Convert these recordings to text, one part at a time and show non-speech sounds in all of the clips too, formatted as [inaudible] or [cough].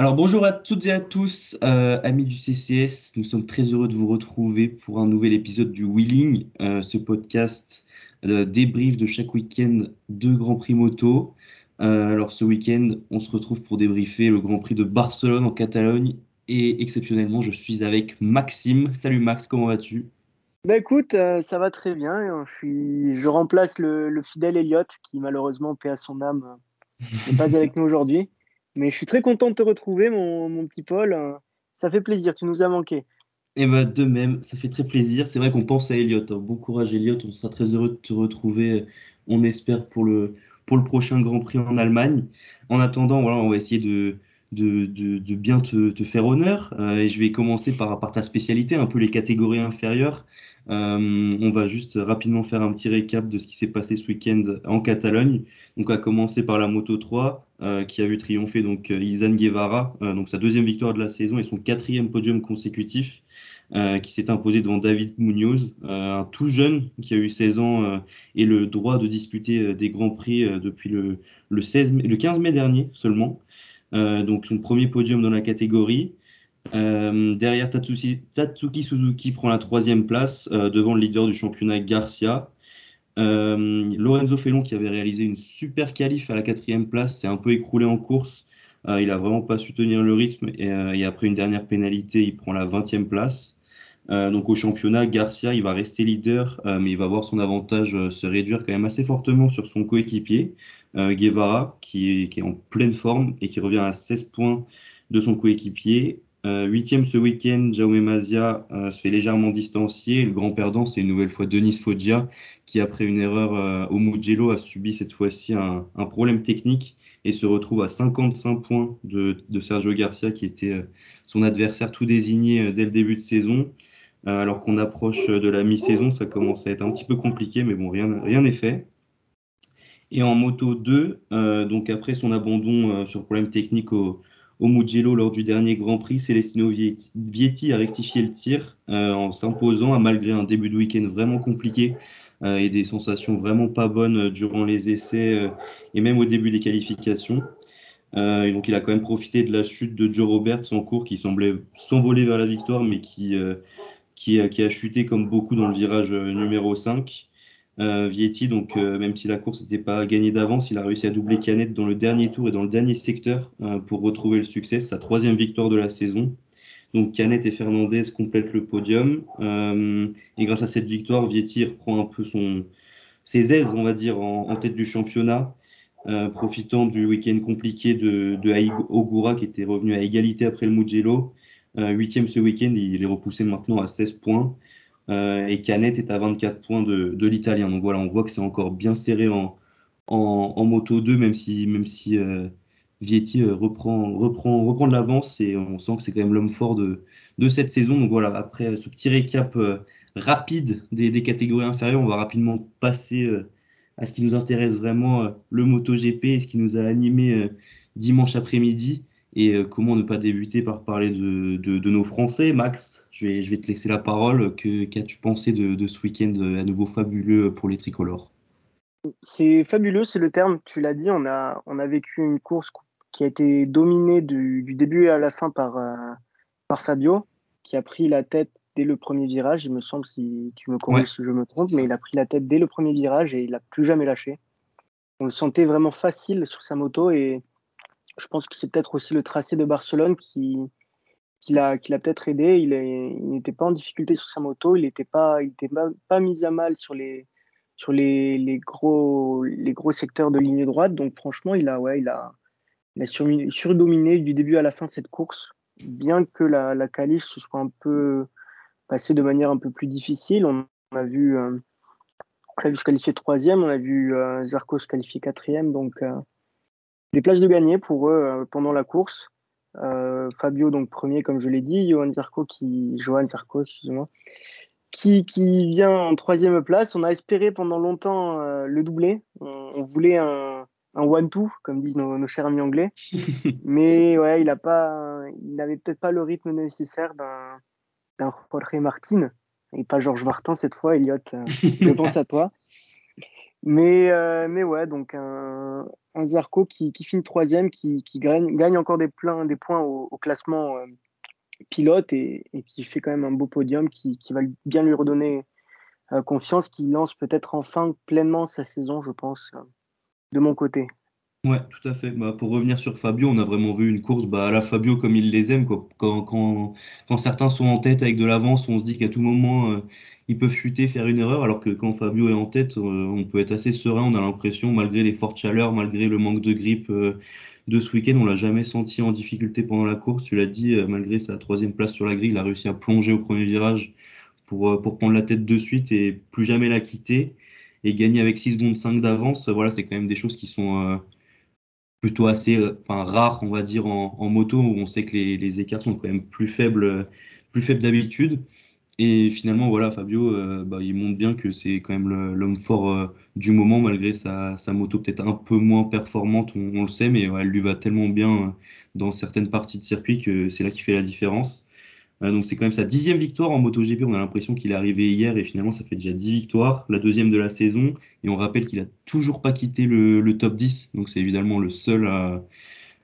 Alors bonjour à toutes et à tous, euh, amis du CCS, nous sommes très heureux de vous retrouver pour un nouvel épisode du Wheeling, euh, ce podcast euh, débrief de chaque week-end de Grand Prix moto. alors ce week-end, on se retrouve pour débriefer le Grand Prix de Barcelone en Catalogne et exceptionnellement, je suis avec Maxime. Salut Max, comment vas-tu? Bah écoute, ça va très bien. Je, suis... je remplace le, le fidèle Elliot qui malheureusement paie à son âme n'est pas [laughs] avec nous aujourd'hui. Mais je suis très content de te retrouver, mon, petit Paul. Ça fait plaisir, tu nous as manqué. Et eh ben, de même, ça fait très plaisir. C'est vrai qu'on pense à Elliot. Hein. Bon courage, Elliot. On sera très heureux de te retrouver, on espère, pour le, pour le prochain Grand Prix en Allemagne. En attendant, voilà, on va essayer de, de, de, bien te, faire honneur. Euh, et je vais commencer par, par ta spécialité, un peu les catégories inférieures. Euh, on va juste rapidement faire un petit récap de ce qui s'est passé ce week-end en Catalogne. Donc, on va commencer par la Moto 3, euh, qui a vu triompher donc Izan Guevara, donc sa deuxième victoire de la saison et son quatrième podium consécutif, qui s'est imposé devant David Munoz, un tout jeune qui a eu 16 ans et le droit de disputer des grands prix depuis le, le, 16 le 15 mai dernier seulement. Donc, son premier podium dans la catégorie. Euh, derrière, Tatsuki, Suzuki prend la troisième place euh, devant le leader du championnat Garcia. Euh, Lorenzo Felon, qui avait réalisé une super qualif à la quatrième place, s'est un peu écroulé en course. il n'a vraiment pas su tenir le rythme et, après une dernière pénalité, il prend la 20e place. donc au championnat, Garcia, il va rester leader, mais il va voir son avantage se réduire quand même assez fortement sur son coéquipier, Guevara, qui est en pleine forme et qui revient à 16 points de son coéquipier. Euh, huitième ce week-end, Jaume Mazia euh, se fait légèrement distancier. Le grand perdant, c'est une nouvelle fois Denis Foggia, qui après une erreur euh, au Mugello a subi cette fois-ci un, problème technique et se retrouve à 55 points de, Sergio Garcia, qui était son adversaire tout désigné dès le début de saison. alors qu'on approche de la mi-saison, ça commence à être un petit peu compliqué, mais bon, rien n'est fait. Et en moto 2, donc après son abandon sur problème technique au, au Mugello lors du dernier Grand Prix, Celestino Vietti a rectifié le tir euh, en s'imposant, malgré un début de week-end vraiment compliqué euh, et des sensations vraiment pas bonnes durant les essais euh, et même au début des qualifications. donc il a quand même profité de la chute de Joe Roberts en cours qui semblait s'envoler vers la victoire mais qui, qui, qui, a chuté comme beaucoup dans le virage numéro 5. Euh, Vietti, donc euh, même si la course n'était pas gagnée d'avance, il a réussi à doubler Canet dans le dernier tour et dans le dernier secteur euh, pour retrouver le succès. sa troisième victoire de la saison. Donc Canet et Fernandez complètent le podium. et grâce à cette victoire, Vietti reprend un peu son, ses aises, on va dire, en, tête du championnat, profitant du week-end compliqué de, de Ogura qui était revenu à égalité après le Mugello. Huitième ce week-end, il est repoussé maintenant à 16 points. Euh, et Canet est à 24 points de, l'italien. Donc voilà, on voit que c'est encore bien serré en, en, moto 2, même si, même si euh, Vietti euh, reprend, reprend, reprend de l'avance et on sent que c'est quand même l'homme fort de, de cette saison. Donc voilà, après ce petit récap rapide des, des, catégories inférieures, on va rapidement passer à ce qui nous intéresse vraiment, le MotoGP et ce qui nous a animé dimanche après-midi. Et euh, comment ne pas débuter par parler de, nos Français Max, je vais, je vais, te laisser la parole. Qu'as-tu pensé de, ce week-end euh, à nouveau fabuleux pour les tricolores? C'est fabuleux, c'est le terme, tu l'as dit. On a, on a vécu une course qui a été dominée du, début à la fin par, euh, par Fabio, qui a pris la tête dès le premier virage. Il me semble, si tu me corriges si je me trompe, mais il a pris la tête dès le premier virage et il n'a plus jamais lâché. On le sentait vraiment facile sur sa moto et je pense que c'est peut-être aussi le tracé de Barcelone qui, qui l'a, peut-être aidé. Il, il n'était pas en difficulté sur sa moto, il n'était pas, il était pas, mis à mal sur les, sur les, les, gros, les gros secteurs de ligne droite. Donc franchement, il a, ouais, il a, il a surdominé du début à la fin de cette course. Bien que la, la qualif se soit un peu passée de manière un peu plus difficile, on a vu, euh, on a vu se qualifier troisième, on a vu euh, Zarco se qualifier quatrième. Donc euh, des places de gagner pour eux euh, pendant la course. Euh, Fabio donc premier comme je l'ai dit, Johan Zarco qui Johan Zarco excusez-moi qui, qui, vient en troisième place. On a espéré pendant longtemps le doubler. On, voulait un, un one-two, comme disent nos, chers amis anglais. [laughs] Mais ouais, il n'avait peut-être pas le rythme nécessaire d'un Jorge Martin et pas Georges Martin cette fois, Elliot. je pense à toi. [laughs] Mais, mais ouais, donc un, Zarco qui, finit troisième, qui, gagne, encore des, plein, des points au, classement euh, pilote et, qui fait quand même un beau podium, qui, va bien lui redonner euh, confiance, qui lance peut-être enfin pleinement sa saison, je pense, euh, de mon côté. Ouais, tout à fait. Bah, pour revenir sur Fabio, on a vraiment vu une course bah, à la Fabio comme il les aime. Quoi. Quand, quand, quand, certains sont en tête avec de l'avance, on se dit qu'à tout moment, euh, ils peuvent chuter, faire une erreur, alors que quand Fabio est en tête, euh, on peut être assez serein. On a l'impression, malgré les fortes chaleurs, malgré le manque de grippe euh, de ce week-end, on l'a jamais senti en difficulté pendant la course. Tu l'as dit, malgré sa troisième place sur la grille, il a réussi à plonger au premier virage pour, pour prendre la tête de suite et plus jamais la quitter. Et gagner avec 6 secondes 5 d'avance, voilà, c'est quand même des choses qui sont plutôt assez euh, enfin, rare, on va dire, en, moto, où on sait que les, écarts sont quand même plus faibles, plus faibles d'habitude. Et finalement, voilà, Fabio, euh, bah, il montre bien que c'est quand même l'homme fort euh, du moment, malgré sa, sa moto peut-être un peu moins performante, on, le sait, mais elle lui va tellement bien dans certaines parties de circuit que c'est là qui fait la différence donc c'est quand même sa dixième victoire en MotoGP. On a l'impression qu'il est arrivé hier et finalement ça fait déjà dix victoires, la deuxième de la saison. Et on rappelle qu'il a toujours pas quitté le, top 10. Donc c'est évidemment le seul à,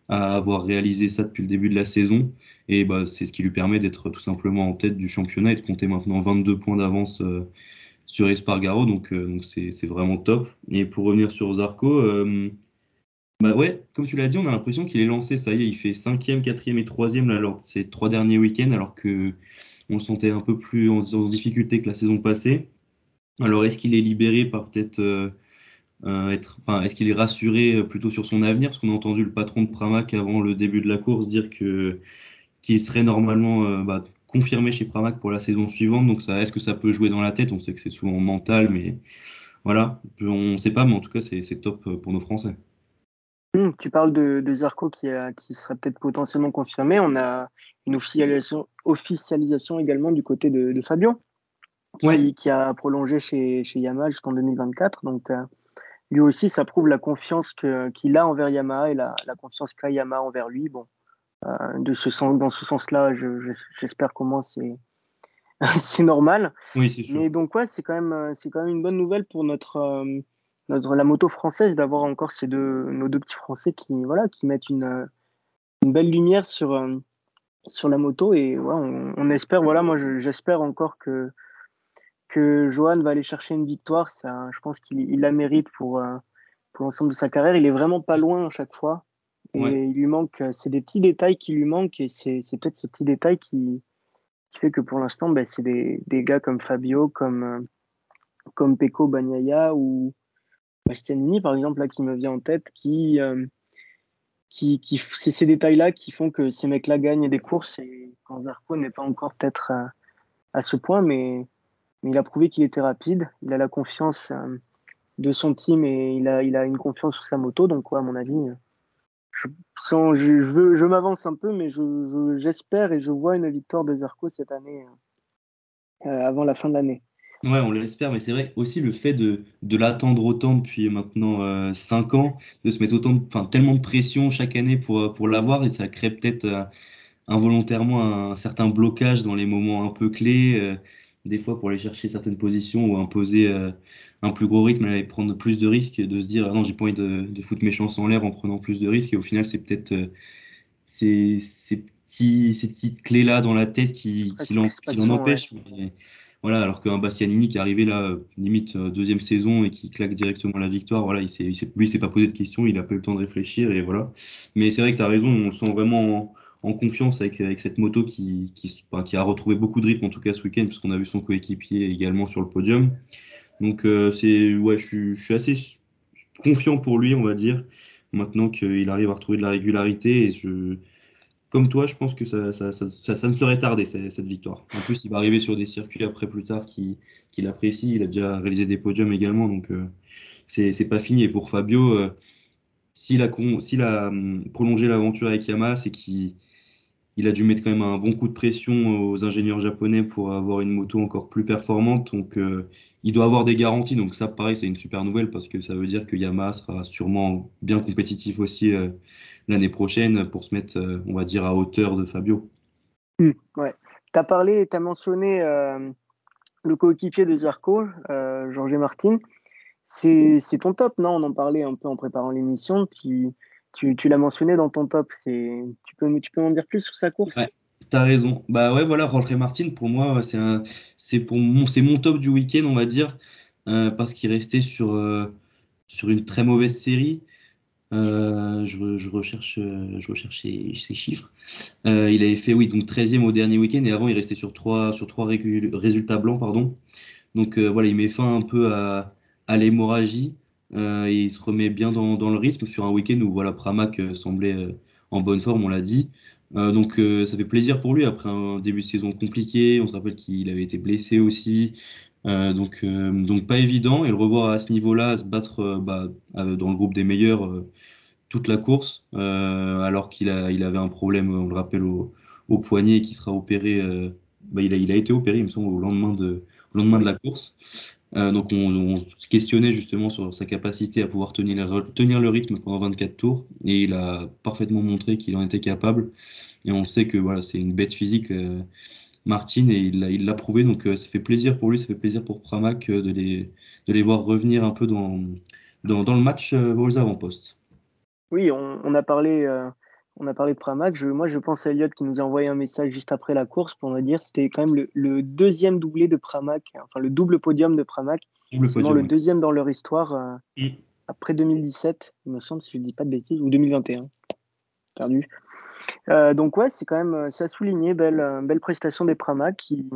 avoir réalisé ça depuis le début de la saison. Et bah, c'est ce qui lui permet d'être tout simplement en tête du championnat et de compter maintenant 22 points d'avance euh, sur Espargaro. Donc euh, c'est vraiment top. Et pour revenir sur Zarco, euh, bah ouais, comme tu l'as dit, on a l'impression qu'il est lancé, ça y est, il fait cinquième, quatrième et troisième là, lors de ces trois derniers week-ends, alors que on le sentait un peu plus en, difficulté que la saison passée. Alors est-ce qu'il est libéré par peut-être euh, euh, être, enfin, est-ce qu'il est rassuré euh, plutôt sur son avenir? Parce qu'on a entendu le patron de Pramac avant le début de la course dire que qu'il serait normalement bah, confirmé chez Pramac pour la saison suivante. Donc ça, est-ce que ça peut jouer dans la tête? On sait que c'est souvent mental, mais voilà, on ne sait pas, mais en tout cas c'est top pour nos Français. Hmm, tu parles de, de Zarco qui, qui serait peut-être potentiellement confirmé. On a une officialisation, officialisation également du côté de, de Fabio, qui, qui, a prolongé chez, chez Yamaha jusqu'en 2024. Donc, euh, lui aussi, ça prouve la confiance qu'il a envers Yamaha et la, la confiance qu'a Yamaha envers lui. Bon, euh, de ce sens, dans ce sens-là, j'espère je, comment c'est [laughs] c'est normal. Oui, c'est sûr. Mais donc, ouais, c'est quand, même, quand même une bonne nouvelle pour notre. Euh, notre, la moto française, d'avoir encore ces deux, nos deux petits Français qui, voilà, qui mettent une, une belle lumière sur, euh, sur la moto. Et ouais, on, espère, voilà, moi j'espère encore que, que Johan va aller chercher une victoire. Ça, je pense qu'il la mérite pour, euh, pour l'ensemble de sa carrière. Il est vraiment pas loin à chaque fois. Et il lui manque, c'est des petits détails qui lui manquent et c'est peut-être ces petits détails qui, qui fait que pour l'instant, ben, c'est des, des, gars comme Fabio, comme, euh, comme ou, Bastianini, par exemple, là, qui me vient en tête, qui, euh, qui, qui c'est ces détails-là qui font que ces mecs-là gagnent des courses. Et quand Zarco n'est pas encore peut-être à, à, ce point, mais, mais il a prouvé qu'il était rapide. Il a la confiance euh, de son team et il a, il a une confiance sur sa moto. Donc, quoi, à mon avis, je, sans, je, je, je m'avance un peu, mais j'espère et je vois une victoire de Zarco cette année, euh, avant la fin de l'année. Ouais, on l'espère, mais c'est vrai aussi le fait de, de l'attendre autant depuis maintenant 5 euh, ans, de se mettre autant, enfin tellement de pression chaque année pour, euh, pour l'avoir, et ça crée peut-être euh, involontairement un, certain blocage dans les moments un peu clés, des fois pour aller chercher certaines positions ou imposer un plus gros rythme, aller prendre plus de risques, de se dire ah non j'ai pas envie de, de foutre mes chances en l'air en prenant plus de risques, et au final c'est peut-être ces, ces, petits, ces petites clés-là dans la tête qui, qui l'en empêchent. Voilà, alors qu'un Bastianini qui est arrivé là, limite euh, deuxième saison et qui claque directement la victoire, voilà, il s'est, lui, s'est pas posé de questions, il a pas eu le temps de réfléchir et voilà. Mais c'est vrai que tu as raison, on se sent vraiment en, confiance avec, avec cette moto qui, qui, qui, a retrouvé beaucoup de rythme en tout cas ce week-end, puisqu'on a vu son coéquipier également sur le podium. Donc euh, c'est, ouais, je, je suis assez confiant pour lui, on va dire, maintenant qu'il arrive à retrouver de la régularité et je comme toi, je pense que ça, ne serait tardé, cette victoire. En plus, il va arriver sur des circuits après plus tard qu'il qui apprécie. Il a déjà réalisé des podiums également, donc euh, c'est pas fini. Et pour Fabio, euh, s'il a, hum, prolongé l'aventure avec Yamaha, c'est qu'il il a dû mettre quand même un bon coup de pression aux ingénieurs japonais pour avoir une moto encore plus performante. Donc, euh, il doit avoir des garanties. Donc, ça, pareil, c'est une super nouvelle parce que ça veut dire que Yamaha sera sûrement bien compétitif aussi euh, l'année prochaine pour se mettre, euh, on va dire, à hauteur de Fabio. Mmh, ouais. Tu as parlé, tu as mentionné le coéquipier de Zarco, Georges Martin. C'est ton top, non? On en parlait un peu en préparant l'émission. Tu tu, tu l'as mentionné dans ton top. Tu peux, tu peux en dire plus sur sa course? Ouais, Tu as raison. Bah ouais, voilà, Roltré Martin, pour moi, c'est pour mon, mon top du week-end, on va dire, euh, parce qu'il restait sur, euh, sur une très mauvaise série. Euh, je, je, recherche, je recherche ses, chiffres. il avait fait oui, donc 13e au dernier week-end et avant il restait sur trois, résultats blancs. Pardon. Donc voilà, il met fin un peu à, l'hémorragie. Euh, il se remet bien dans, dans, le rythme sur un week-end où voilà, Pramac euh, semblait euh, en bonne forme, on l'a dit. donc ça fait plaisir pour lui après un début de saison compliqué. On se rappelle qu'il avait été blessé aussi. Donc, donc pas évident. Et le revoir à ce niveau-là, se battre bah, dans le groupe des meilleurs toute la course, alors qu'il a, il avait un problème, on le rappelle, au, poignet qui sera opéré. Bah, il, a, il a été opéré, il me semble, au lendemain de, lendemain de la course. Euh, donc on, se questionnait justement sur sa capacité à pouvoir tenir, tenir le rythme pendant 24 tours et il a parfaitement montré qu'il en était capable et on sait que voilà c'est une bête physique euh, Martin et il l'a prouvé donc euh, ça fait plaisir pour lui ça fait plaisir pour Pramac de les, de les voir revenir un peu dans, dans, dans le match aux avant-postes. Oui on, on, a parlé on a parlé de Pramac. moi, je pense à Elliot qui nous a envoyé un message juste après la course pour nous dire que c'était quand même le, deuxième doublé de Pramac, enfin le double podium de Pramac. le deuxième dans leur histoire euh, mm. après 2017, il me semble, si je ne dis pas de bêtises, ou 2021. Perdu. Euh, donc, ouais, c'est quand même euh, ça a souligné. Belle, belle prestation des Pramac qui,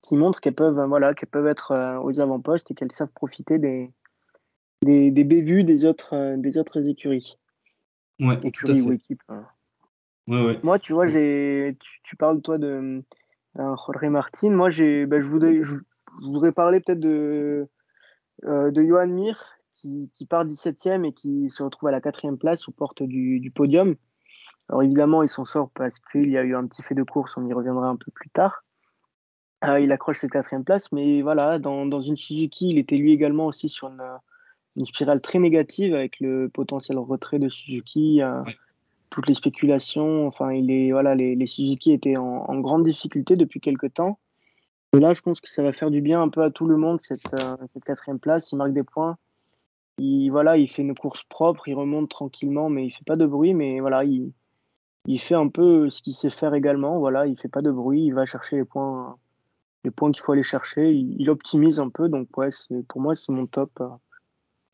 qui montrent qu'elles peuvent, voilà, qu'elles peuvent être aux avant-postes et qu'elles savent profiter des, des, des bévues des autres, des autres écuries. Ouais, écurie ou. Hein. Moi, tu vois, j'ai, tu, parles toi de Jorge Martin. Moi, j'ai, bah, je voudrais, je, voudrais parler peut-être de euh, de Johan Mir qui, qui, part 17e et qui se retrouve à la quatrième place aux portes du, du podium. Alors évidemment, il s'en sort parce qu'il y a eu un petit fait de course, on y reviendra un peu plus tard. Euh, il accroche cette quatrième place, mais voilà, dans, dans, une Suzuki, il était lui également aussi sur une, une spirale très négative avec le potentiel retrait de Suzuki, euh, toutes les spéculations. Enfin, il est, voilà, les, les Suzuki étaient en, grande difficulté depuis quelques temps. Et là, je pense que ça va faire du bien un peu à tout le monde, cette, euh, cette quatrième place. Il marque des points. Il, voilà, il fait une course propre, il remonte tranquillement, mais il fait pas de bruit. Mais voilà, il, il fait un peu ce qu'il sait faire également. Voilà, il fait pas de bruit, il va chercher les points, les points qu'il faut aller chercher. Il, optimise un peu. Donc, ouais, pour moi, c'est mon top. Euh,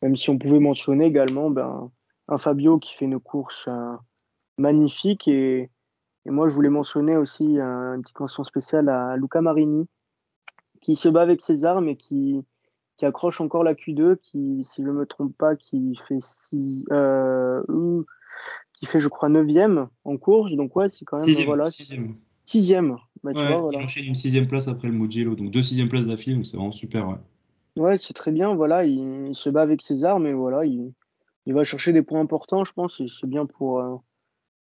même si on pouvait mentionner également ben, un Fabio qui fait une course euh, magnifique. Et, moi, je voulais mentionner aussi euh, une petite mention spéciale à Luca Marini, qui se bat avec ses armes et qui, accroche encore la Q2, qui, si je ne me trompe pas, qui fait six, euh, qui fait, je crois, 9 en course. Donc, ouais, c'est quand même. Sixième, voilà, sixième. sixième. Bah, Il une sixième place après le Mugello, donc deux sixième places d'affilée, donc c'est vraiment super. Ouais. Ouais, c'est très bien. Voilà, il, se bat avec ses armes et voilà, il, il va chercher des points importants, je pense. C'est bien pour, euh,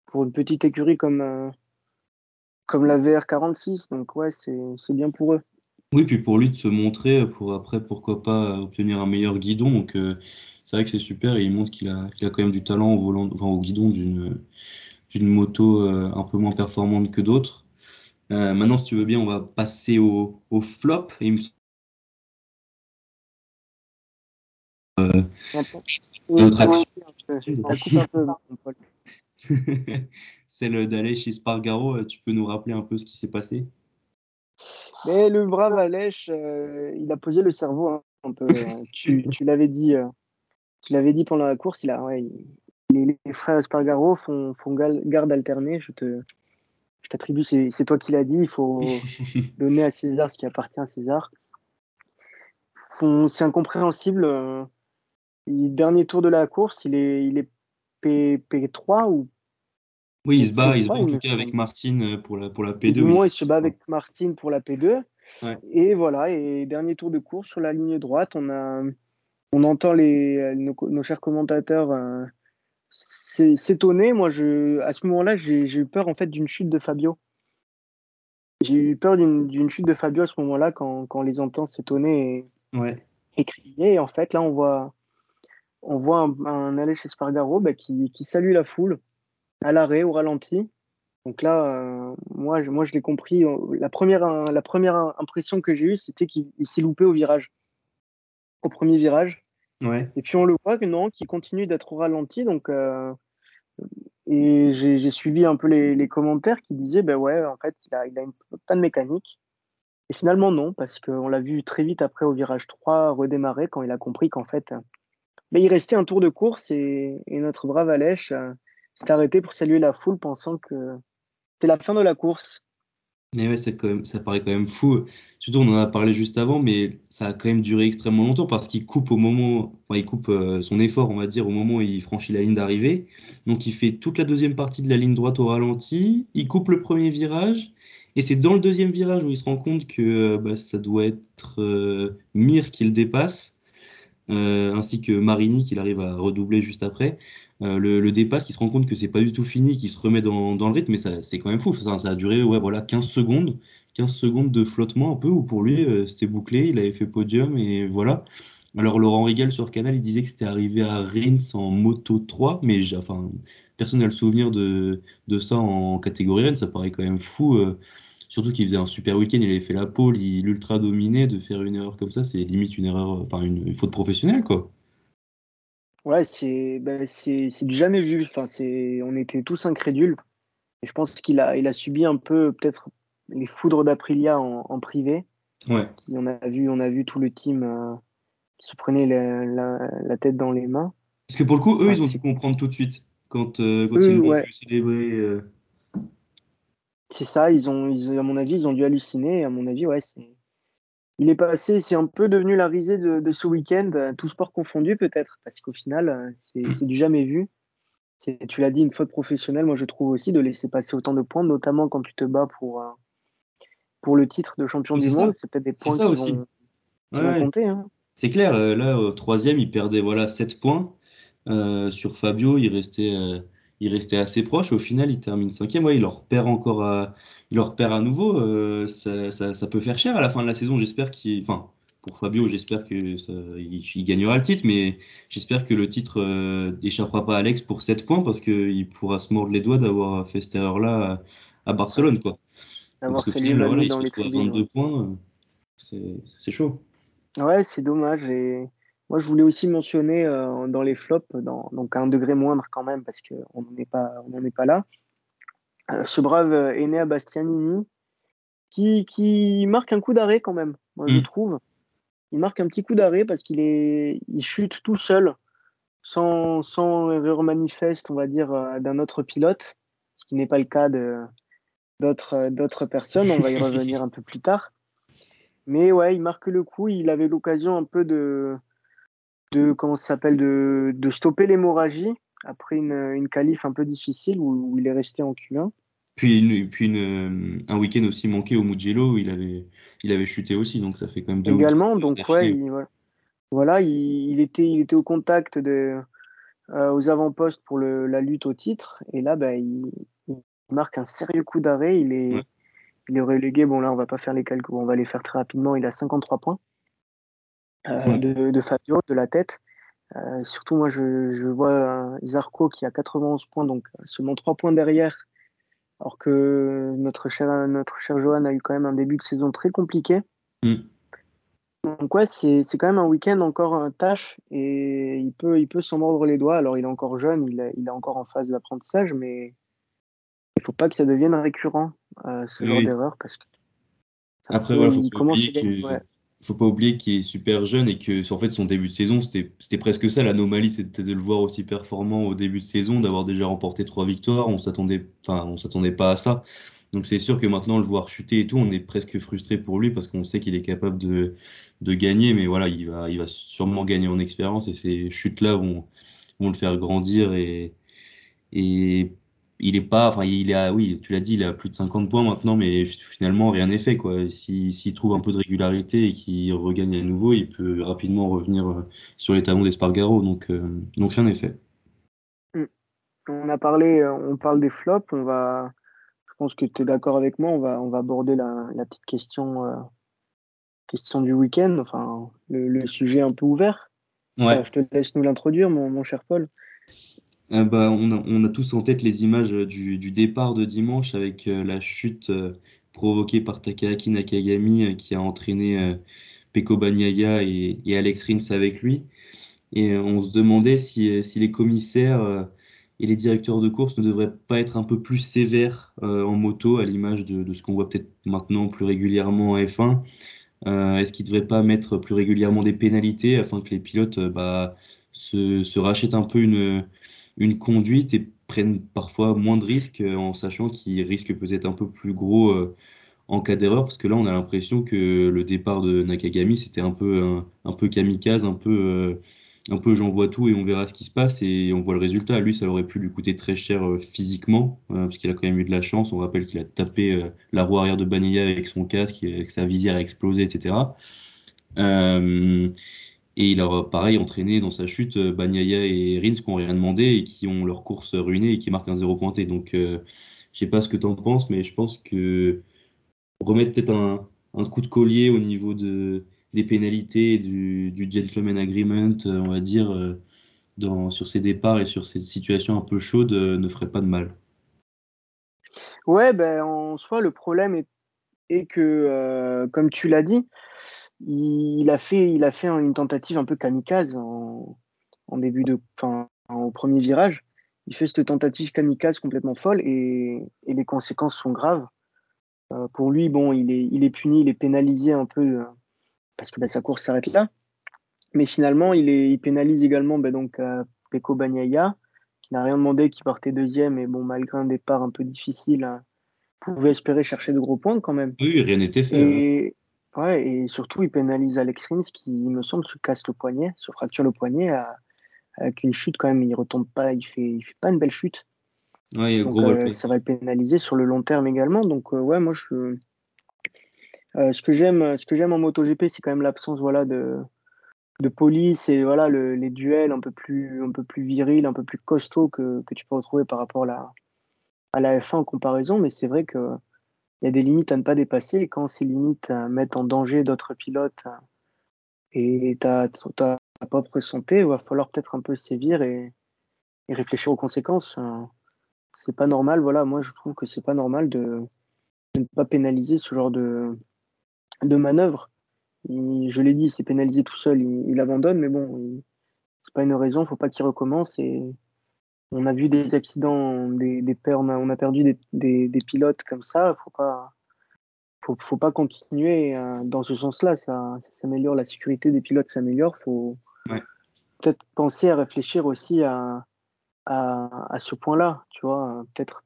pour une petite écurie comme, euh, comme la VR46. Donc, ouais, c'est bien pour eux. Oui, puis pour lui de se montrer, pour après, pourquoi pas obtenir un meilleur guidon. Donc, euh, c'est vrai que c'est super. Et il montre qu'il a, a quand même du talent au, volant, enfin, au guidon d'une moto un peu moins performante que d'autres. maintenant, si tu veux bien, on va passer au, au flop. Et il me Celle d'aller chez Spargaro, euh, tu peux nous rappeler un peu ce qui s'est passé? Mais le brave Alèche, euh, il a posé le cerveau hein, un peu. Euh, tu, tu l'avais dit, tu l'avais dit pendant la course. Il a, ouais, les, frères Spargaro font, font garde alternée. Je te, je t'attribue, c'est, c'est toi qui l'as dit. Il faut [laughs] donner à César ce qui appartient à César. C'est incompréhensible dernier tour de la course, il est, il est P, 3 ou Oui, il se bat, il se bat en tout cas avec Martine euh, pour la, pour la P2. Moi, il se bat avec Martine pour la P2. Et voilà, et dernier tour de course sur la ligne droite, on, a, on entend les, nos, chers commentateurs euh, s'étonner. Moi, je, à ce moment-là, j'ai eu peur en fait d'une chute de Fabio. J'ai eu peur d'une chute de Fabio à ce moment-là quand, quand on les entend s'étonner et, Ouais. et crier. Et en fait, là, on voit, on voit un, un Aleix Espargaro bah, qui, qui salue la foule à l'arrêt, au ralenti. Donc là, euh, moi, je, moi, je l'ai compris. euh, La première, la première impression que j'ai eue, c'était qu'il il s'est loupé au virage, au premier virage. Et puis on le voit que non, qu'il continue d'être ralenti. Donc, euh, et j'ai suivi un peu les, commentaires qui disaient, ben ouais, en fait, il a, une panne mécanique. Et finalement, non, parce qu'on l'a vu très vite après au virage 3 redémarrer quand il a compris qu'en fait, ben, il restait un tour de course et, et notre brave Alèche euh, s'est arrêté pour saluer la foule pensant que c'était la fin de la course. Mais ouais, ça paraît quand même fou. Surtout, on en a parlé juste avant, mais ça a quand même duré extrêmement longtemps parce qu'il coupe au moment, il coupe euh, son effort, on va dire, au moment où il franchit la ligne d'arrivée. Donc, il fait toute la deuxième partie de la ligne droite au ralenti. Il coupe le premier virage. Et c'est dans le deuxième virage où il se rend compte que euh, bah, ça doit être euh, Mir qui le dépasse, euh, ainsi que Marini qui arrive à redoubler juste après. Euh, le, le dépasse, qui se rend compte que c'est pas du tout fini, qui se remet dans, dans le rythme, mais ça, c'est quand même fou. Ça, ça a duré ouais, voilà, 15 secondes, 15 secondes de flottement un peu, où pour lui, euh, c'était bouclé, il avait fait podium, et voilà. Alors Laurent Rigal sur Canal, il disait que c'était arrivé à Reims en moto 3, mais enfin, personne n'a le souvenir de, de ça en catégorie Rennes, ça paraît quand même fou. euh, surtout qu'il faisait un super week-end, il avait fait la pole, il ultra dominé, de faire une erreur comme ça, c'est limite une erreur, enfin une, une faute professionnelle, quoi. Ouais, c'est c'est du jamais vu. Enfin, on était tous incrédules. Et je pense qu'il a il a subi un peu peut-être les foudres d'Aprilia en, en privé. Ouais. Qui, on a vu on a vu tout le team euh, qui se prenait la, la, la tête dans les mains. Parce que pour le coup, eux, Ouais, ils ont dû comprendre tout de suite quand, euh, quand Eux, ils l'ont ouais. célébrer. euh, C'est ça, ils ont, ils, à mon avis, ils ont dû halluciner. À mon avis, ouais, c'est. Il est passé, c'est un peu devenu la risée de, de ce week-end, euh, tout sport confondu peut-être, parce qu'au final, euh, c'est c'est du jamais vu. Tu l'as dit, une faute professionnelle. Moi, je trouve aussi de laisser passer autant de points, notamment quand tu te bats pour, euh, pour le titre de champion du monde. C'est peut-être des points qui aussi. vont, qui Ouais, vont ouais. compter. Hein. C'est clair, là, au troisième, il perdait voilà, 7 points. Euh, sur Fabio, il restait, euh, il restait assez proche. Au final, il termine cinquième. Ouais, il leur perd encore à, il leur perd à nouveau. Euh, ça, ça, ça peut faire cher à la fin de la saison. J'espère qu'il. Enfin, pour Fabio, j'espère que ça- il, il gagnera le titre, mais j'espère que le titre euh, échappera pas à Alex pour 7 points parce qu'il pourra se mordre les doigts d'avoir fait cette erreur-là à, à Barcelone, quoi. D'avoir salué final, voilà, il se les retrouve à tribunes. 22 ouais. points. euh, C'est c'est chaud. Ouais, c'est dommage. Et moi, je voulais aussi mentionner euh, dans les flops, dans, donc à un degré moindre quand même, parce qu'on n'en est pas, on n'en est pas là. Euh, ce brave euh, Enea Bastianini, qui, qui marque un coup d'arrêt quand même, moi je Mm. trouve. Il marque un petit coup d'arrêt parce qu'il est, il chute tout seul, sans, sans erreur manifeste, on va dire, euh, d'un autre pilote, ce qui n'est pas le cas de d'autres euh, d'autres personnes. On va y [laughs] revenir un peu plus tard. Mais ouais, il marque le coup. Il avait l'occasion un peu de, de comment ça s'appelle, de, de stopper l'hémorragie après une, une qualif un peu difficile où, où il est resté en Q1. Puis, une, puis une, euh, un week-end aussi manqué au Mugello où il avait, il avait chuté aussi, donc ça fait quand même deux Également, donc ouais, il, voilà, il, il était, il était au contact de, euh, aux avant-postes pour le, la lutte au titre. Et là, bah, il, il marque un sérieux coup d'arrêt. Il est, Ouais. il est relégué. Bon, là, on va pas faire les calculs, on va les faire très rapidement. Il a 53 points Ouais. de, de Fabio, de la tête. Euh, surtout, moi, je, je vois euh, Zarco qui a 91 points, donc euh, seulement 3 points derrière. Alors que notre cher, notre cher Johan a eu quand même un début de saison très compliqué. Mm. Donc ouais, c'est c'est quand même un week-end encore un tâche et il peut, il peut s'en mordre les doigts. Alors il est encore jeune, il est, il est encore en phase d'apprentissage, mais il faut pas que ça devienne récurrent, euh, ce Oui, genre d'erreur, parce que ça Après, peut- voilà, faut il pas commence que, ouais. Faut pas oublier qu'il est super jeune et que, en fait, son début de saison, c'était, presque ça. L'anomalie, c'était de le voir aussi performant au début de saison, d'avoir déjà remporté trois victoires. On s'attendait, enfin, on s'attendait pas à ça. Donc, c'est sûr que maintenant, le voir chuter et tout, on est presque frustré pour lui parce qu'on sait qu'il est capable de, de gagner. Mais voilà, il va, il va sûrement gagner en expérience et ces chutes-là vont, vont le faire grandir et il est pas, enfin, il a, oui, tu l'as dit, il a plus de 50 points maintenant, mais finalement, rien n'est fait, quoi. Si- S'il trouve un peu de régularité et qu'il regagne à nouveau, il peut rapidement revenir euh, sur les talons d'Espargaro, donc, euh, donc rien n'est fait. on a parlé, on parle des flops. On va, je pense que tu es d'accord avec moi. On va, on va aborder la, petite question, question du week-end. Enfin, le, sujet un peu ouvert. Ouais. je te laisse nous l'introduire, mon, cher Paul. Bah, on, a, tous en tête les images du, du départ de dimanche avec la chute provoqué par Takaaki Nakagami euh, qui a entraîné euh, Peko Banyaya et, Alex Rins avec lui. Et euh, on se demandait si, les commissaires et les directeurs de course ne devraient pas être un peu plus sévères en moto, à l'image de, ce qu'on voit peut-être maintenant plus régulièrement en F1. Est-ce qu'ils ne devraient pas mettre plus régulièrement des pénalités afin que les pilotes bah, se, rachètent un peu une, une conduite et prennent parfois moins de risques euh, en sachant qu'ils risquent peut-être un peu plus gros euh, en cas d'erreur parce que là on a l'impression que le départ de Nakagami c'était un peu un, peu kamikaze un peu euh, un peu j'envoie tout et on verra ce qui se passe et on voit le résultat. Lui ça aurait pu lui coûter très cher physiquement parce qu'il a quand même eu de la chance. On rappelle qu'il a tapé la roue arrière de Banilla avec son casque que sa visière a explosé etc et il a pareil entraîné dans sa chute euh, Banyaya et Rins qui n'ont rien demandé et qui ont leur course ruinée et qui marquent un zéro pointé. Donc euh, je sais pas ce que tu en penses, mais je pense que remettre peut-être un, un, coup de collier au niveau de, des pénalités du, du gentleman agreement, euh, on va dire, dans, sur ces départs et sur ces situations un peu chaudes ne ferait pas de mal. Ouais, ben, en soi, le problème est, est que, comme tu l'as dit, il a fait, il a fait une tentative un peu kamikaze en, début de, enfin, au premier virage. Il fait cette tentative kamikaze complètement folle et, les conséquences sont graves. Euh, pour lui, bon, il est, il est puni, il est pénalisé un peu euh, parce que bah, sa course s'arrête là. Mais finalement, il, est, il pénalise également bah, donc euh, Peko Bagnaia, qui n'a rien demandé, qui partait deuxième et bon, malgré un départ un peu difficile, pouvait espérer chercher de gros points quand même. Oui, rien n'était fait. Hein. Ouais, et surtout, il pénalise Alex Rins qui, il me semble, se casse le poignet, se fracture le poignet avec une chute quand même. Il retombe pas, il fait, il fait pas une belle chute. Ouais, Donc, euh, ça va le pénaliser sur le long terme également. Donc, euh, ouais, moi, je, euh, ce que j'aime, ce que j'aime en MotoGP, c'est quand même l'absence, voilà, de, de police et voilà les duels un peu plus, un peu plus virils, un peu plus costauds que, que tu peux retrouver par rapport à la, à la F1 en comparaison. Mais c'est vrai que il y a des limites à ne pas dépasser. Et quand ces limites euh, mettent en danger d'autres pilotes euh, et ta, propre santé, il va falloir peut-être un peu sévir et, réfléchir aux conséquences. Euh, c'est pas normal. Voilà, moi je trouve que c'est pas normal de, ne pas pénaliser ce genre de, manœuvre. je l'ai dit, c'est pénalisé tout seul, il, abandonne, mais bon, c'est pas une raison, faut pas qu'il recommence on a vu des accidents, des, des on, a, on a perdu des, des, des, pilotes comme ça. Faut pas, faut, faut pas continuer euh, dans ce sens-là. Ça, ça s'améliore, la sécurité des pilotes s'améliore. Faut peut-être penser à réfléchir aussi à, à, à ce point-là. Tu vois, peut-être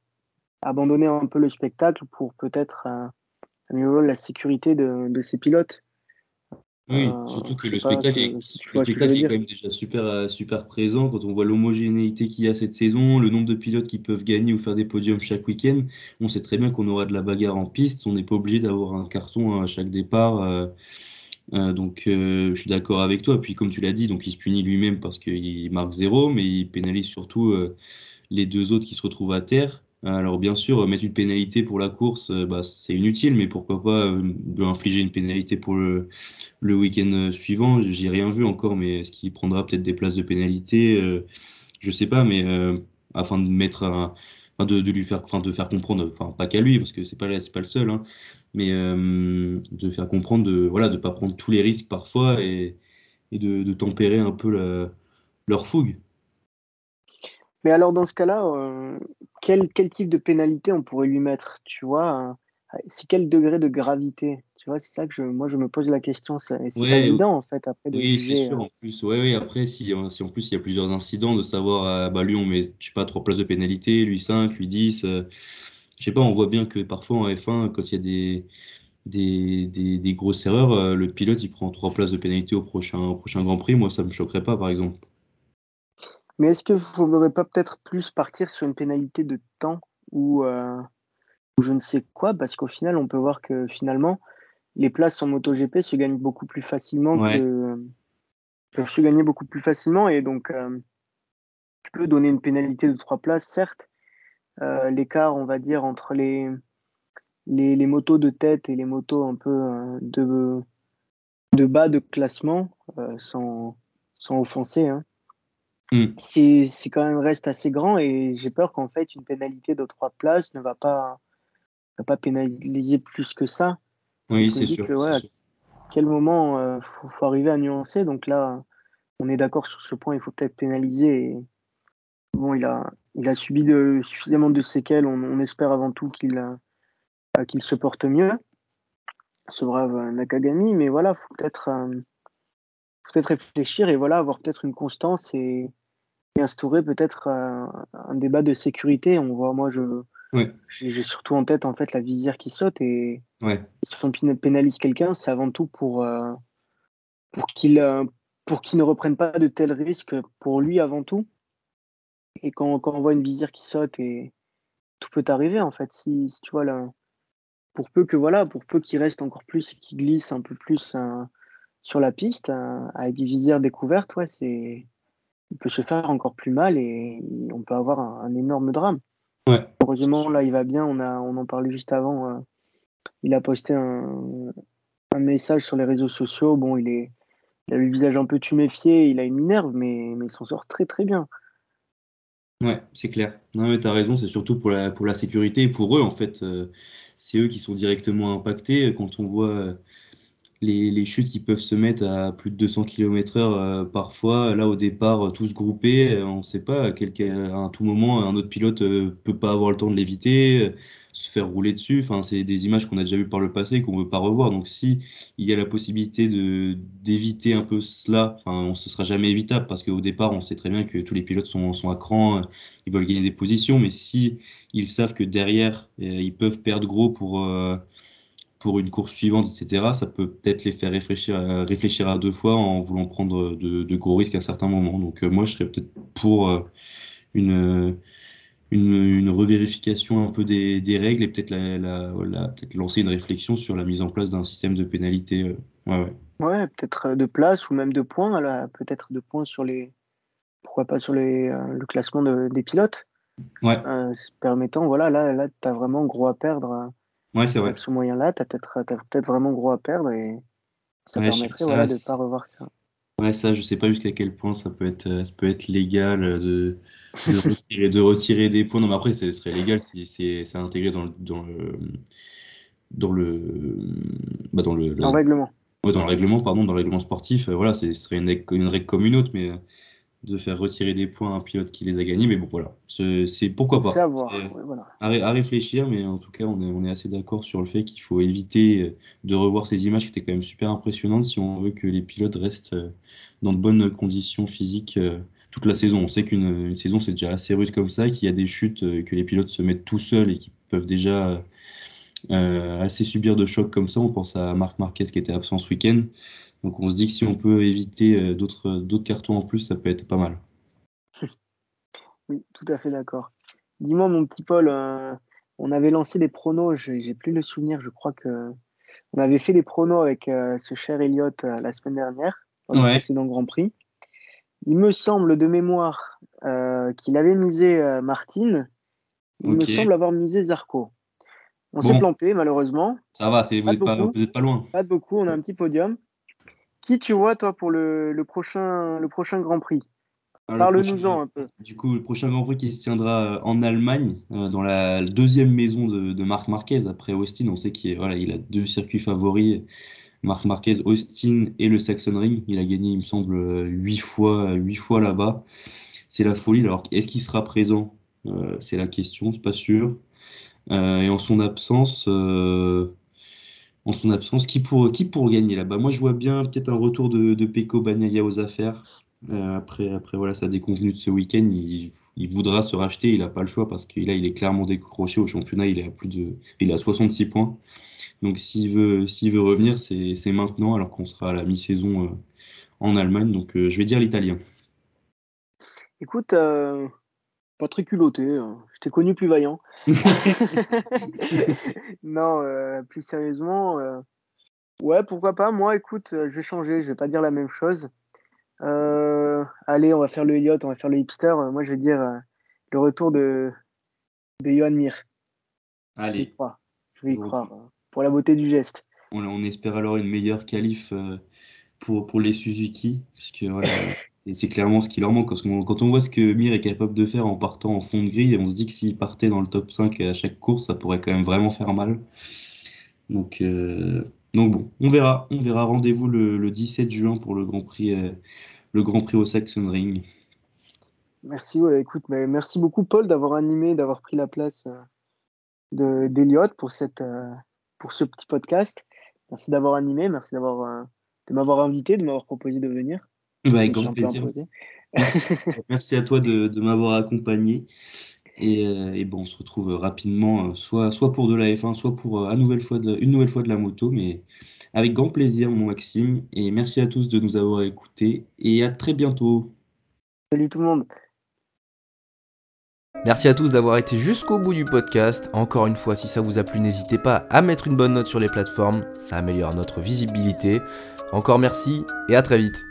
abandonner un peu le spectacle pour peut-être euh, améliorer la sécurité de, de ces pilotes. Oui, euh, surtout que le spectacle, est, quand même déjà super, euh, super présent quand on voit l'homogénéité qu'il y a cette saison, le nombre de pilotes qui peuvent gagner ou faire des podiums chaque week-end. On sait très bien qu'on aura de la bagarre en piste, on n'est pas obligé d'avoir un carton à chaque départ. Euh, donc je suis d'accord avec toi. Puis comme tu l'as dit, donc il se punit lui-même parce qu'il marque zéro, mais il pénalise surtout les deux autres qui se retrouvent à terre. Alors bien sûr, mettre une pénalité pour la course, euh, bah, c'est inutile, mais pourquoi pas euh, infliger une pénalité pour le, week-end euh, suivant J'ai rien vu encore, mais est-ce qu'il prendra peut-être des places de pénalité euh, Je sais pas, mais afin de mettre de, lui faire, enfin, de faire comprendre, pas qu'à lui, parce que c'est pas pas le seul, hein, mais de faire comprendre de voilà de pas prendre tous les risques parfois et, de, tempérer un peu leur fougue. Mais alors, dans ce cas-là, euh, quel, quel, type de pénalité on pourrait lui mettre Tu vois, euh, c'est quel degré de gravité Tu vois, c'est ça que je, moi je me pose la question. C'est pas évident en fait après de Oui, c'est sûr. Euh. En plus, ouais, oui, après, si, si, en plus il y a plusieurs incidents, de savoir, bah, lui on met, je sais pas, trois places de pénalité, lui 5, lui 10. je sais pas, on voit bien que parfois en F1, quand il y a des, des, des, des grosses erreurs, le pilote il prend trois places de pénalité au prochain, au prochain Grand Prix. Moi, ça me choquerait pas, par exemple. Mais est-ce qu'il ne faudrait pas peut-être plus partir sur une pénalité de temps ou, euh, je ne sais quoi? Parce qu'au final, on peut voir que finalement, les places en MotoGP se gagnent beaucoup plus facilement que peuvent se gagner beaucoup plus facilement et donc euh, tu peux donner une pénalité de trois places, certes. L'écart, on va dire, entre les, les, motos de tête et les motos un peu de, de bas de classement, sans, sans offenser, hein, hmm. c'est quand même reste assez grand et j'ai peur qu'en fait une pénalité de trois places ne va pas, pas pénaliser plus que ça. Oui, c'est sûr, À quel moment il euh, faut, arriver à nuancer Donc là, on est d'accord sur ce point, il faut peut-être pénaliser. Bon, il a, il a subi de, suffisamment de séquelles, on, espère avant tout qu'il euh, qu'il se porte mieux, ce brave Nakagami, mais voilà, faut peut-être euh, peut-être réfléchir et voilà, avoir peut-être une constance et, instaurer peut-être un, un, débat de sécurité. On voit, moi, je, j'ai surtout en tête en fait la visière qui saute et si on pénalise quelqu'un, c'est avant tout pour euh, pour qu'il euh, pour qu'il ne reprenne pas de tels risques pour lui avant tout. Et quand, quand, on voit une visière qui saute et tout peut arriver en fait si, si tu vois là pour peu que voilà pour peu qu'il reste encore plus qu'il glisse un peu plus euh, sur la piste avec des visières découvertes ouais c'est il peut se faire encore plus mal et on peut avoir un énorme drame. Heureusement, là, il va bien. On, a, on en parlait juste avant. Euh, il a posté un, message sur les réseaux sociaux. Bon, il, est, a le visage un peu tuméfié, il a une minerve, mais, mais il s'en sort très très bien. Ouais, c'est clair. Non, mais tu as raison, c'est surtout pour la, pour la sécurité et pour eux, en fait. Euh, c'est eux qui sont directement impactés. Quand on voit les, chutes qui peuvent se mettre à plus de 200 km/h euh, parfois. Là, au départ, euh, tous groupés, euh, on ne sait pas, à, tout moment, un autre pilote ne peut pas avoir le temps de l'éviter, se faire rouler dessus. Enfin, c'est des images qu'on a déjà vues par le passé qu'on ne veut pas revoir. Donc, si il y a la possibilité de d'éviter un peu cela, enfin, ce sera jamais évitable parce qu'au départ, on sait très bien que tous les pilotes sont, sont à cran, ils veulent gagner des positions. Mais si ils savent que derrière, ils peuvent perdre gros pour pour une course suivante, etc., ça peut peut-être les faire réfléchir, à, réfléchir à deux fois en voulant prendre de, gros risques à un certain moment. Donc euh, moi, je serais peut-être pour euh, une, une, revérification un peu des, règles et peut-être la, la, peut lancer une réflexion sur la mise en place d'un système de pénalité. Euh, ouais, ouais. ouais peut-être de place ou même de points, peut-être de points sur les... Pourquoi pas sur les, le classement des pilotes Ouais. permettant, voilà, là, là tu as vraiment gros à perdre Ouais, c'est vrai. Avec ce moyen-là, tu as peut-être peut vraiment gros à perdre et ça permettrait voilà, de ne pas revoir ça. Ouais, ça, je sais pas jusqu'à quel point ça peut être, euh, ça peut être légal de, [laughs] de, retirer, de retirer des points. Non, mais après, ce serait légal si c'est intégré dans le, dans le, dans le, bah dans le, dans le règlement. Ouais, dans le règlement, pardon, dans le règlement sportif. Euh, voilà, ce serait une, une règle comme une autre, mais de faire retirer des points à un pilote qui les a gagnés. Mais bon, voilà, c'est pourquoi pas. À, voir, voilà. à, réfléchir, mais en tout cas, on est, on est assez d'accord sur le fait qu'il faut éviter euh, de revoir ces images qui étaient quand même super impressionnantes si on veut que les pilotes restent euh, dans de bonnes conditions physiques euh, toute la saison. On sait qu'une saison, c'est déjà assez rude comme ça, qu'il y a des chutes, que les pilotes se mettent tout seuls et qui peuvent déjà assez subir de chocs comme ça. On pense à Marc Marquez qui était absent ce week-end. Donc on se dit que si on peut éviter euh, d'autres cartons en plus, ça peut être pas mal. [laughs] Oui, tout à fait d'accord. Dis-moi, mon petit Paul, euh, on avait lancé des pronos, j'ai plus le souvenir, je crois que on avait fait des pronos avec euh, ce cher Elliott la semaine dernière, dans le précédent Grand Prix. Il me semble de mémoire qu'il avait misé Martine, il me semble avoir misé Zarco. On s'est planté malheureusement. Ça va, vous n'êtes pas, pas, loin. Pas de beaucoup, on a un petit podium. Qui tu vois, toi, pour le, le prochain, le prochain Grand Prix? Parle-nous-en un peu. Du coup, le prochain Grand Prix qui se tiendra euh, en Allemagne, euh, dans la deuxième maison de, de Marc Marquez, après Austin. On sait qu'il voilà, il a deux circuits favoris. Marc Marquez, Austin et le Saxon Ring. Il a gagné, il me semble, huit fois, huit fois là-bas. C'est la folie. Alors, est-ce qu'il sera présent? Euh, C'est la question, c'est pas sûr. et en son absence, en son absence. Qui pour, qui pour gagner là-bas? Moi, je vois bien peut-être un retour de, de Peko Bagnaia aux affaires. Euh, après, après voilà, sa déconvenue de ce week-end, il, il, voudra se racheter. Il n'a pas le choix parce qu'il il est clairement décroché au championnat. Il est à plus de, il a 66 points. Donc, s'il veut, veut revenir, c'est, c'est maintenant, alors qu'on sera à la mi-saison euh, en Allemagne. Donc, euh, je vais dire l'italien. Écoute, pas très culotté. Hein. Je t'ai connu plus vaillant. [laughs] non, euh, plus sérieusement, euh, ouais, pourquoi pas. Moi, écoute, euh, je vais changer. Je vais pas dire la même chose. allez, on va faire le Elliott, on va faire le hipster, moi je vais dire le retour de, de Johan Mir. Allez. Je vais y croire. Je vais y croire. Pour la beauté du geste. On, on espère alors une meilleure qualif pour, pour les Suzuki. Parce que voilà, c'est clairement ce qui leur manque. Quand on, voit ce que Mir est capable de faire en partant en fond de grille, on se dit que s'il partait dans le top 5 à chaque course, ça pourrait quand même vraiment faire mal. Donc, euh, donc bon, on verra. On verra. Rendez-vous le, le, 17 juin pour le Grand Prix, euh, le Grand Prix au Saxon Ring. Merci, ouais, écoute, mais merci beaucoup Paul d'avoir animé, d'avoir pris la place euh, d'Eliott pour, cette, pour ce petit podcast. Merci d'avoir animé, merci d'avoir de m'avoir invité, de m'avoir proposé de venir. Bah, avec grand plaisir. [laughs] Merci à toi de, de m'avoir accompagné. Et, euh, et, bon, on se retrouve rapidement, euh, soit, soit pour de la F1, soit pour euh, une, nouvelle fois de, une nouvelle fois de la moto. Mais avec grand plaisir, mon Maxime. Et merci à tous de nous avoir écoutés. Et à très bientôt. Salut tout le monde. Merci à tous d'avoir été jusqu'au bout du podcast. Encore une fois, si ça vous a plu, n'hésitez pas à mettre une bonne note sur les plateformes. Ça améliore notre visibilité. Encore merci et à très vite.